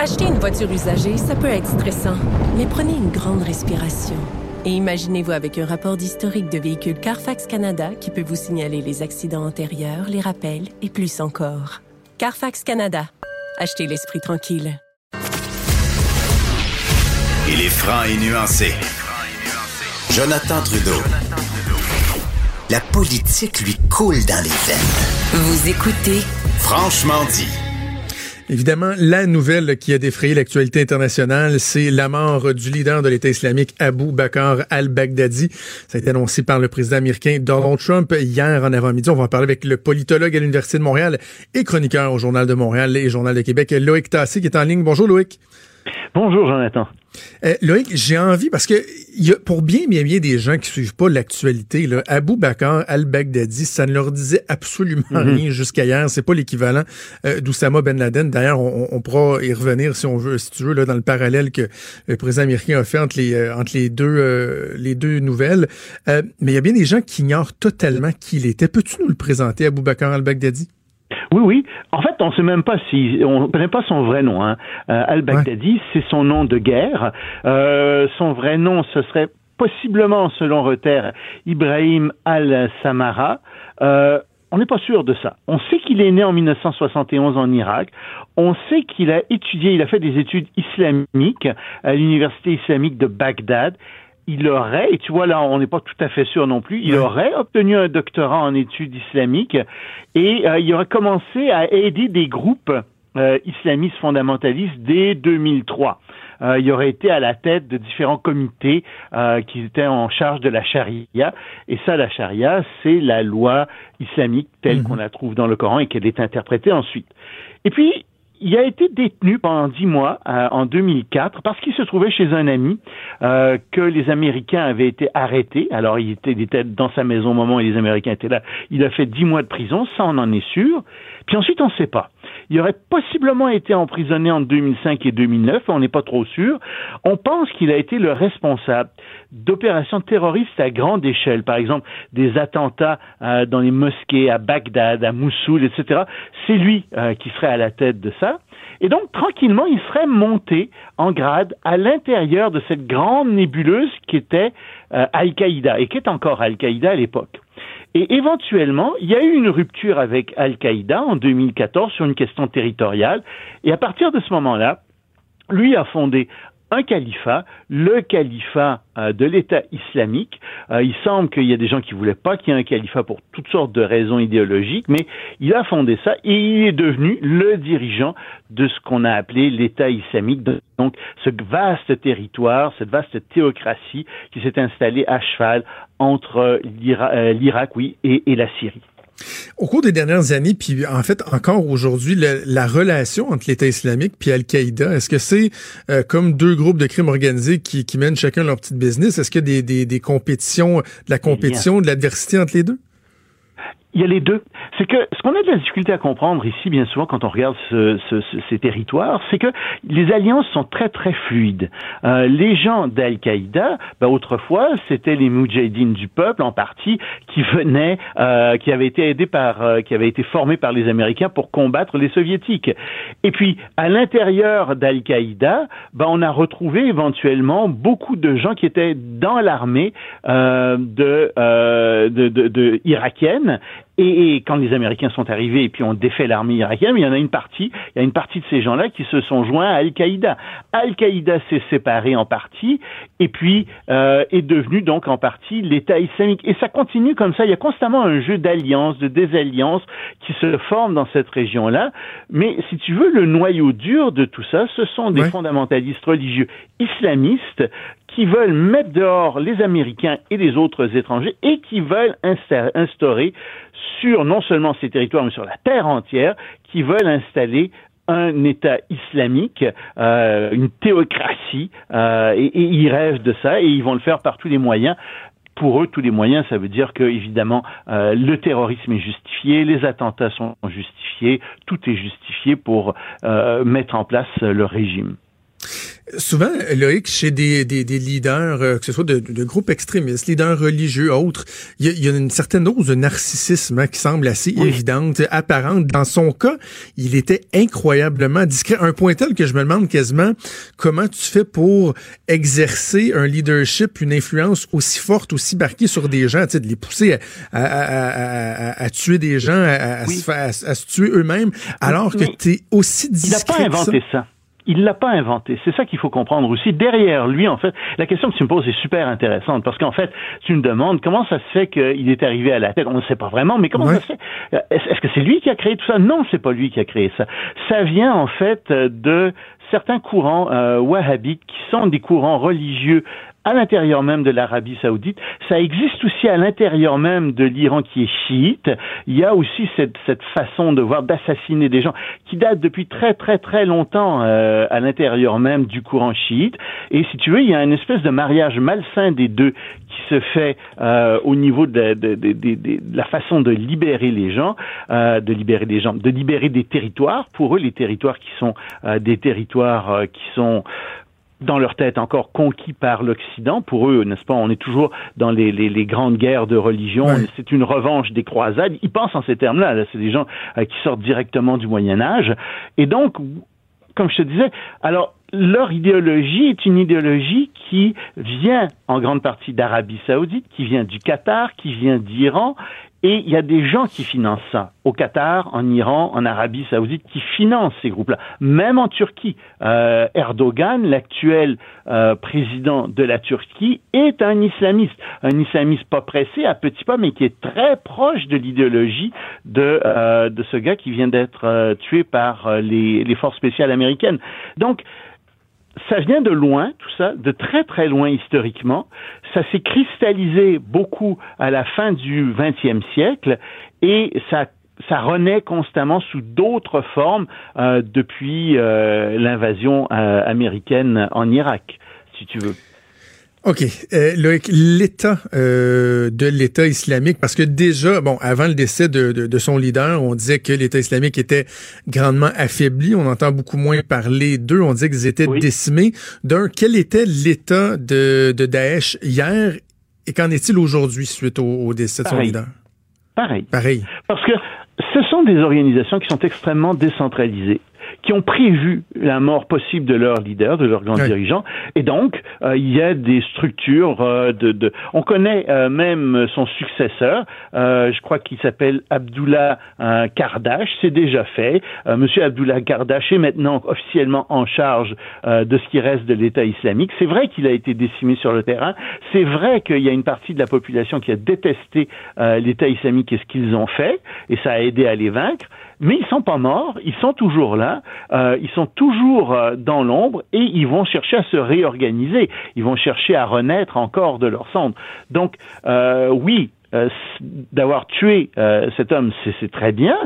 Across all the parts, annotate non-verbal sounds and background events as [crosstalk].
Acheter une voiture usagée, ça peut être stressant, mais prenez une grande respiration. Et imaginez-vous avec un rapport d'historique de véhicule Carfax Canada qui peut vous signaler les accidents antérieurs, les rappels et plus encore. Carfax Canada. Achetez l'esprit tranquille. Il est franc et nuancé. Jonathan Trudeau. La politique lui coule dans les veines. Vous écoutez Franchement dit. Évidemment, la nouvelle qui a défrayé l'actualité internationale, c'est la mort du leader de l'État islamique Abu Bakr al-Baghdadi. Ça a été annoncé par le président américain Donald Trump hier en avant-midi. On va en parler avec le politologue à l'Université de Montréal et chroniqueur au Journal de Montréal et Journal de Québec, Loïc Tassé, qui est en ligne. Bonjour Loïc. Bonjour Jonathan. Euh, Loïc, j'ai envie, parce que y a, pour bien, bien, bien des gens qui suivent pas l'actualité, Abu Bakr al-Baghdadi, ça ne leur disait absolument mhm. rien jusqu'à hier. C'est pas l'équivalent euh, d'Oussama Ben Laden. D'ailleurs, on, on, pourra y revenir si on veut, si tu veux, là, dans le parallèle que le président américain a fait entre les, euh, entre les deux, euh, les deux nouvelles. mais il y a bien des gens qui ignorent totalement qui il était. Peux-tu nous le présenter, Abu Bakr al-Baghdadi? Oui, oui. En fait, on ne sait même pas si on connaît pas son vrai nom. Hein. Euh, Al-Baghdadi, c'est son nom de guerre. Euh, son vrai nom, ce serait possiblement, selon Reuters, Ibrahim al-Samara. Euh, on n'est pas sûr de ça. On sait qu'il est né en 1971 en Irak. On sait qu'il a étudié, il a fait des études islamiques à l'université islamique de Bagdad il aurait, et tu vois là, on n'est pas tout à fait sûr non plus, il aurait obtenu un doctorat en études islamiques et euh, il aurait commencé à aider des groupes euh, islamistes fondamentalistes dès 2003. Euh, il aurait été à la tête de différents comités qui étaient en charge de la charia. Et ça, la charia, c'est la loi islamique telle mhm. qu'on la trouve dans le Coran et qu'elle est interprétée ensuite. Et puis, il a été détenu pendant dix mois euh, en 2004 parce qu'il se trouvait chez un ami euh, que les Américains avaient été arrêtés. Alors il était, il était, dans sa maison au moment où les Américains étaient là. Il a fait dix mois de prison, ça on en est sûr. Puis ensuite on ne sait pas. Il aurait possiblement été emprisonné en 2005 et 2009, on n'est pas trop sûr. On pense qu'il a été le responsable d'opérations terroristes à grande échelle, par exemple des attentats euh, dans les mosquées à Bagdad, à Mossoul, etc. C'est lui euh, qui serait à la tête de ça. Et donc, tranquillement, il serait monté en grade à l'intérieur de cette grande nébuleuse qui était euh, Al-Qaïda et qui est encore Al-Qaïda à l'époque. Et éventuellement, il y a eu une rupture avec Al-Qaïda en 2014 sur une question territoriale. Et à partir de ce moment-là, lui a fondé un califat, le califat euh, de l'État islamique. Euh, il semble qu'il y a des gens qui voulaient pas qu'il y ait un califat pour toutes sortes de raisons idéologiques, mais il a fondé ça et il est devenu le dirigeant de ce qu'on a appelé l'État islamique, donc ce vaste territoire, cette vaste théocratie qui s'est installée à cheval entre euh, l'Irak, oui, et la Syrie. Au cours des dernières années, puis en fait encore aujourd'hui, la, relation entre l'État islamique puis Al-Qaïda, est-ce que c'est euh, comme deux groupes de crimes organisés qui, mènent chacun leur petite business? Est-ce qu'il y a des, des compétitions, de la compétition, de l'adversité entre les deux? Il y a les deux. C'est que ce qu'on a de la difficulté à comprendre ici, bien souvent, quand on regarde ce, ce, ces territoires, c'est que les alliances sont très très fluides. Euh, les gens d'Al-Qaïda, ben, autrefois, c'était les Moudjahidines du peuple en partie qui venaient, euh, qui avaient été aidés par, euh, qui avaient été formés par les Américains pour combattre les Soviétiques. Et puis à l'intérieur d'Al-Qaïda, ben, on a retrouvé éventuellement beaucoup de gens qui étaient dans l'armée euh, de, euh, de, de, de irakienne et, quand les Américains sont arrivés et puis ont défait l'armée irakienne, il y en a une partie, il y a une partie de ces gens-là qui se sont joints à Al-Qaïda. Al-Qaïda s'est séparé en partie et puis euh, est devenu donc en partie l'État islamique. Et ça continue comme ça. Il y a constamment un jeu d'alliances, de désalliances qui se forme dans cette région-là. Mais si tu veux, le noyau dur de tout ça, ce sont des fondamentalistes religieux islamistes qui veulent mettre dehors les Américains et les autres étrangers et qui veulent instaurer sur non seulement ces territoires, mais sur la terre entière, qui veulent installer un État islamique, euh, une théocratie, euh, et, ils rêvent de ça, et ils vont le faire par tous les moyens pour eux, tous les moyens, ça veut dire que évidemment euh, le terrorisme est justifié, les attentats sont justifiés, tout est justifié pour mettre en place le régime. Souvent, Loïc, chez des, des, des leaders, euh, que ce soit de, de, groupes extrémistes, leaders religieux, autres, il y a, y a, une certaine dose de narcissisme hein, qui semble assez évidente, apparente. Dans son cas, il était incroyablement discret, un point tel que je me demande quasiment comment tu fais pour exercer un leadership, une influence aussi forte, aussi marquée sur des gens, de les pousser à, à, à, à tuer des gens, à, se, à, se tuer eux-mêmes, alors que tu es aussi discret. Il n'a pas inventé ça. Il l'a pas inventé. C'est ça qu'il faut comprendre aussi. Derrière lui, en fait, la question que tu me poses est super intéressante parce qu'en fait, tu me demandes comment ça se fait qu'il est arrivé à la tête. On ne sait pas vraiment, mais comment ça se fait? Est-ce que c'est lui qui a créé tout ça? Non, c'est pas lui qui a créé ça. Ça vient en fait de certains courants euh, wahhabites qui sont des courants religieux à l'intérieur même de l'Arabie saoudite. Ça existe aussi à l'intérieur même de l'Iran qui est chiite. Il y a aussi cette, cette façon de voir d'assassiner des gens qui date depuis très très très longtemps euh, à l'intérieur même du courant chiite. Et si tu veux, il y a une espèce de mariage malsain des deux qui se fait euh, au niveau de, de, de, de, la façon de libérer les gens, euh, de libérer des gens, de libérer des territoires. Pour eux, les territoires qui sont euh, des territoires euh, qui sont dans leur tête encore conquis par l'Occident. Pour eux, n'est-ce pas, on est toujours dans les, les, les grandes guerres de religion. C'est une revanche des croisades. Ils pensent en ces termes-là. -là, C'est des gens euh, qui sortent directement du Moyen Âge. Et donc, comme je te disais, alors leur idéologie est une idéologie qui vient en grande partie d'Arabie saoudite, qui vient du Qatar, qui vient d'Iran, et il y a des gens qui financent ça, au Qatar, en Iran, en Arabie saoudite, qui financent ces groupes-là. Même en Turquie, euh, Erdogan, l'actuel euh, président de la Turquie, est un islamiste. Un islamiste pas pressé, à petits pas, mais qui est très proche de l'idéologie de, euh, de ce gars qui vient d'être euh, tué par euh, les, les forces spéciales américaines. Donc, ça vient de loin, tout ça, de très très loin historiquement. Ça s'est cristallisé beaucoup à la fin du XXe siècle et ça ça renaît constamment sous d'autres formes euh, depuis euh, l'invasion euh, américaine en Irak, si tu veux. OK. Euh, l'état euh, de l'État islamique, parce que déjà, bon, avant le décès de, de, de son leader, on disait que l'État islamique était grandement affaibli. On entend beaucoup moins parler d'eux. On disait qu'ils étaient oui. décimés. D'un, quel était l'état de, de Daesh hier et qu'en est-il aujourd'hui suite au, au décès de son leader? Pareil. Pareil. Parce que ce sont des organisations qui sont extrêmement décentralisées qui ont prévu la mort possible de leur leader, de leur grand oui. dirigeant. Et donc, euh, il y a des structures euh, de, de, On connaît euh, même son successeur. Je crois qu'il s'appelle Abdullah Kardash. C'est déjà fait. Monsieur Abdullah Kardash est maintenant officiellement en charge de ce qui reste de l'État islamique. C'est vrai qu'il a été décimé sur le terrain. C'est vrai qu'il y a une partie de la population qui a détesté l'État islamique et ce qu'ils ont fait, et ça a aidé à les vaincre mais ils sont pas morts, ils sont toujours là, euh, ils sont toujours euh, dans l'ombre et ils vont chercher à se réorganiser, ils vont chercher à renaître encore de leur cendre. Donc euh, oui, euh, d'avoir tué euh, cet homme, c'est très bien.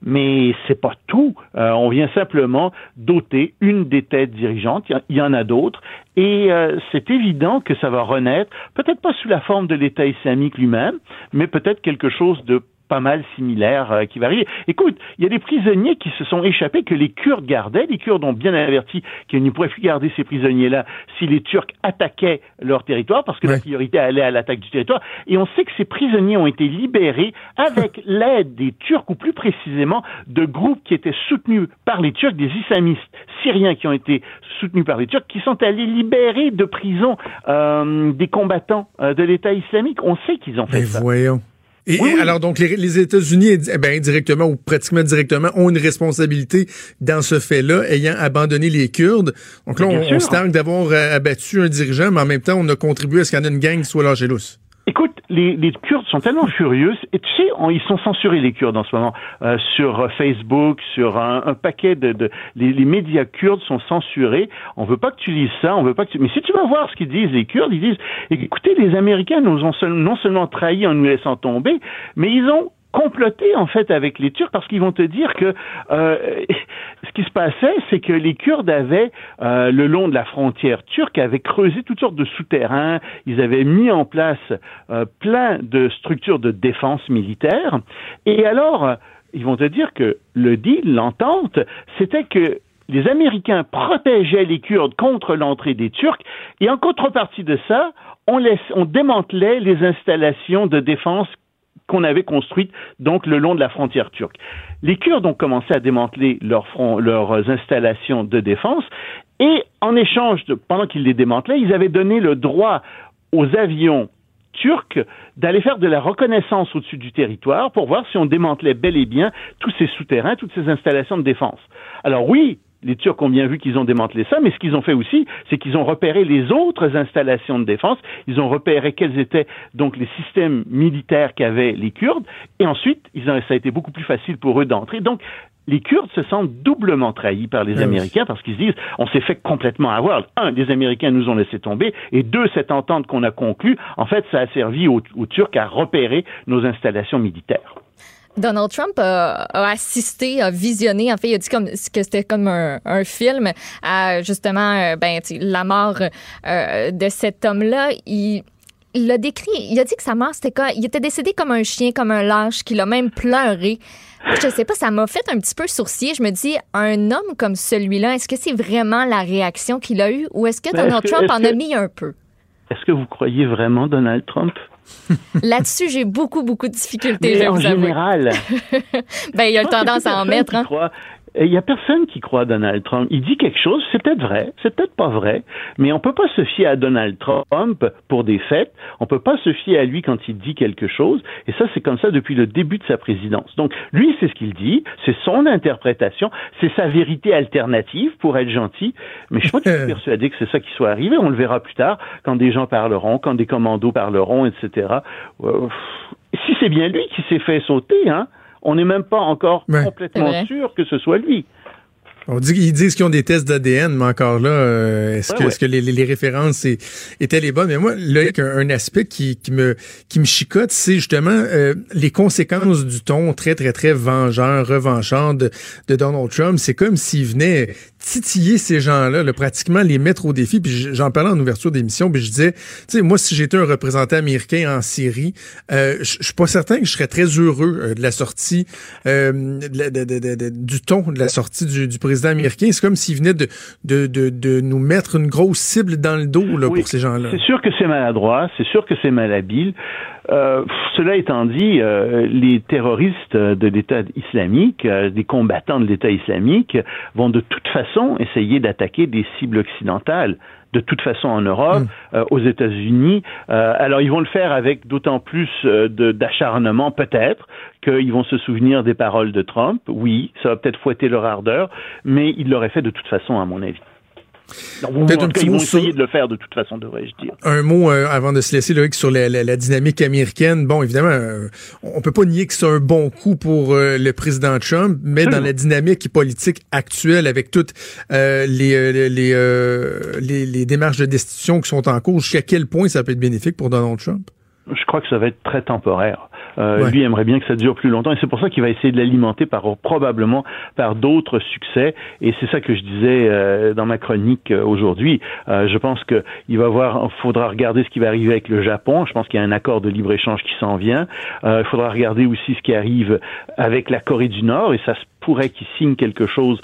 Mais c'est pas tout. Euh, on vient simplement doter une des têtes dirigeantes. Il y en a d'autres, et c'est évident que ça va renaître, peut-être pas sous la forme de l'État islamique lui-même, mais peut-être quelque chose de pas mal similaire euh, qui va arriver. Écoute, il y a des prisonniers qui se sont échappés que les Kurdes gardaient. Les Kurdes ont bien averti qu'ils ne pourraient plus garder ces prisonniers-là si les Turcs attaquaient leur territoire, parce que ouais. la priorité allait à l'attaque du territoire. Et on sait que ces prisonniers ont été libérés avec [laughs] l'aide des Turcs, ou plus précisément de groupes qui étaient soutenus par les Turcs, des islamistes syriens qui ont été soutenus par les Turcs, qui sont allés libérer de prison euh, des combattants euh, de l'État islamique. On sait qu'ils ont fait Mais ça. Voyons. Et oui, oui. alors donc les, les États-Unis, eh ben, directement ou pratiquement directement, ont une responsabilité dans ce fait-là, ayant abandonné les Kurdes. Donc là, on, on, se targue d'avoir abattu un dirigeant, mais en même temps, on a contribué à ce qu'il y en ait une gang qui soit lâchée lousse. Écoute, les, les, Kurdes sont tellement furieux, et tu sais, on, ils sont censurés les Kurdes en ce moment euh, sur Facebook, sur un, un paquet de, de les, les, médias kurdes sont censurés. On veut pas que tu lises ça, on veut pas que tu... Mais si tu vas voir ce qu'ils disent les Kurdes, ils disent, écoutez, les Américains nous ont non seulement trahis en nous laissant tomber, mais ils ont comploter en fait avec les Turcs parce qu'ils vont te dire que euh, [laughs] ce qui se passait, c'est que les Kurdes avaient euh, le long de la frontière turque avaient creusé toutes sortes de souterrains, ils avaient mis en place euh, plein de structures de défense militaire. Et alors ils vont te dire que le deal, l'entente, c'était que les Américains protégeaient les Kurdes contre l'entrée des Turcs, et en contrepartie de ça, on, laisse, on démantelait les installations de défense qu'on avait construites donc le long de la frontière turque. Les Kurdes ont commencé à démanteler leurs, leurs installations de défense et en échange, de, pendant qu'ils les démantelaient, ils avaient donné le droit aux avions turcs d'aller faire de la reconnaissance au-dessus du territoire pour voir si on démantelait bel et bien tous ces souterrains, toutes ces installations de défense. Alors oui, les Turcs ont bien vu qu'ils ont démantelé ça, mais ce qu'ils ont fait aussi, c'est qu'ils ont repéré les autres installations de défense, ils ont repéré quels étaient donc les systèmes militaires qu'avaient les Kurdes, et ensuite, ils ont, ça a été beaucoup plus facile pour eux d'entrer. Donc, les Kurdes se sentent doublement trahis par les Américains parce qu'ils se disent on s'est fait complètement avoir. Un, les Américains nous ont laissé tomber, et deux, cette entente qu'on a conclue, en fait, ça a servi aux, Turcs à repérer nos installations militaires. Donald Trump a, assisté, a visionné, en fait, il a dit comme, que c'était comme un, film à justement euh, ben, la mort euh, de cet homme-là. Il, il l'a décrit, il a dit que sa mort, c'était quoi? Il était décédé comme un chien, comme un lâche, qu'il a même pleuré. Je sais pas, ça m'a fait un petit peu sourcier. Je me dis, un homme comme celui-là, est-ce que c'est vraiment la réaction qu'il a eue ou est-ce que Donald Trump en a mis un peu? Est-ce que vous croyez vraiment Donald Trump? [laughs] Là-dessus, j'ai beaucoup, beaucoup de difficultés. Mais en général. [laughs] ben, il a tendance à en [laughs] mettre. Hein? Il n'y a personne qui croit à Donald Trump. Il dit quelque chose, c'est peut-être vrai, c'est peut-être pas vrai, mais on peut pas se fier à Donald Trump pour des faits. On peut pas se fier à lui quand il dit quelque chose. Et ça, c'est comme ça depuis le début de sa présidence. Donc, lui, c'est ce qu'il dit, c'est son interprétation, c'est sa vérité alternative pour être gentil. Mais je suis persuadé que c'est ça qui soit arrivé. On le verra plus tard quand des gens parleront, quand des commandos parleront, etc. Euh, si c'est bien lui qui s'est fait sauter, hein, on n'est même pas encore complètement sûr que ce soit lui. On dit qu'ils disent qu'ils ont des tests d'ADN, mais encore là, euh, est-ce que, les, les, références étaient les bonnes? Mais moi, là, un, un aspect qui, qui, me qui me chicote, c'est justement euh, les conséquences du ton très, très, très vengeur, revanchant de, de Donald Trump. C'est comme s'il venait titiller ces gens-là, là, pratiquement les mettre au défi. Puis j'en parlais en ouverture d'émission, puis je disais, tu sais, moi, si j'étais un représentant américain en Syrie, euh, je suis pas certain que je serais très heureux euh, de la sortie, euh, du ton de la sortie du, du président américain. C'est comme s'il venait de, de, de, nous mettre une grosse cible dans le dos là, pour ces gens-là. C'est sûr que c'est maladroit, c'est sûr que c'est malhabile. Euh, cela étant dit, euh, les terroristes de l'État islamique, euh, des combattants de l'État islamique, vont de toute façon essayer d'attaquer des cibles occidentales de toute façon en Europe, hmm. aux États-Unis. alors ils vont le faire avec d'autant plus d'acharnement peut-être qu'ils vont se souvenir des paroles de Trump. Oui, ça va peut-être fouetter leur ardeur, mais ils l'auraient fait de toute façon à mon avis. Peut-être un petit mot essayer de le faire de toute façon, devrais-je dire. Un mot euh, avant de se laisser Loïc, sur la, la, dynamique américaine. Bon, évidemment, euh, on peut pas nier que c'est un bon coup pour euh, le président Trump, mais dans la dynamique politique actuelle, avec toutes les, les, les, les, démarches de destitution qui sont en cours, jusqu'à quel point ça peut être bénéfique pour Donald Trump? Je crois que ça va être très temporaire. Euh, Lui aimerait bien que ça dure plus longtemps et c'est pour ça qu'il va essayer de l'alimenter par probablement par d'autres succès. Et c'est ça que je disais euh, dans ma chronique euh, aujourd'hui. Euh, je pense que il va voir, faudra regarder ce qui va arriver avec le Japon. Je pense qu'il y a un accord de libre échange qui s'en vient. il faudra regarder aussi ce qui arrive avec la Corée du Nord et ça se pourrait qu'il signe quelque chose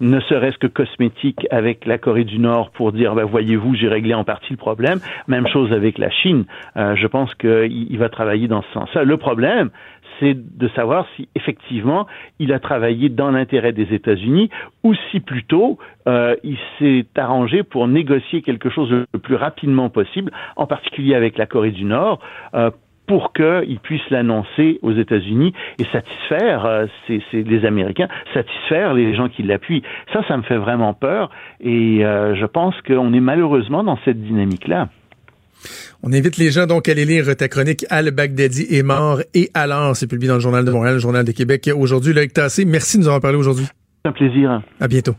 ne serait-ce que cosmétique avec la Corée du Nord pour dire, ben, voyez-vous, j'ai réglé en partie le problème. Même chose avec la Chine. Euh, je pense qu'il va travailler dans ce sens-là. Le problème, c'est de savoir si effectivement il a travaillé dans l'intérêt des États-Unis ou si plutôt euh, il s'est arrangé pour négocier quelque chose le plus rapidement possible, en particulier avec la Corée du Nord, euh, pour qu'ils puissent l'annoncer aux États-Unis et satisfaire euh, les Américains, satisfaire les gens qui l'appuient. Ça, ça me fait vraiment peur et euh, je pense qu'on est malheureusement dans cette dynamique-là. On invite les gens donc à aller lire ta chronique Al-Baghdadi est mort et alors c'est publié dans le Journal de Montréal, le Journal de Québec aujourd'hui. Loïc Tassé, merci de nous avoir parlé aujourd'hui. Un plaisir. À bientôt.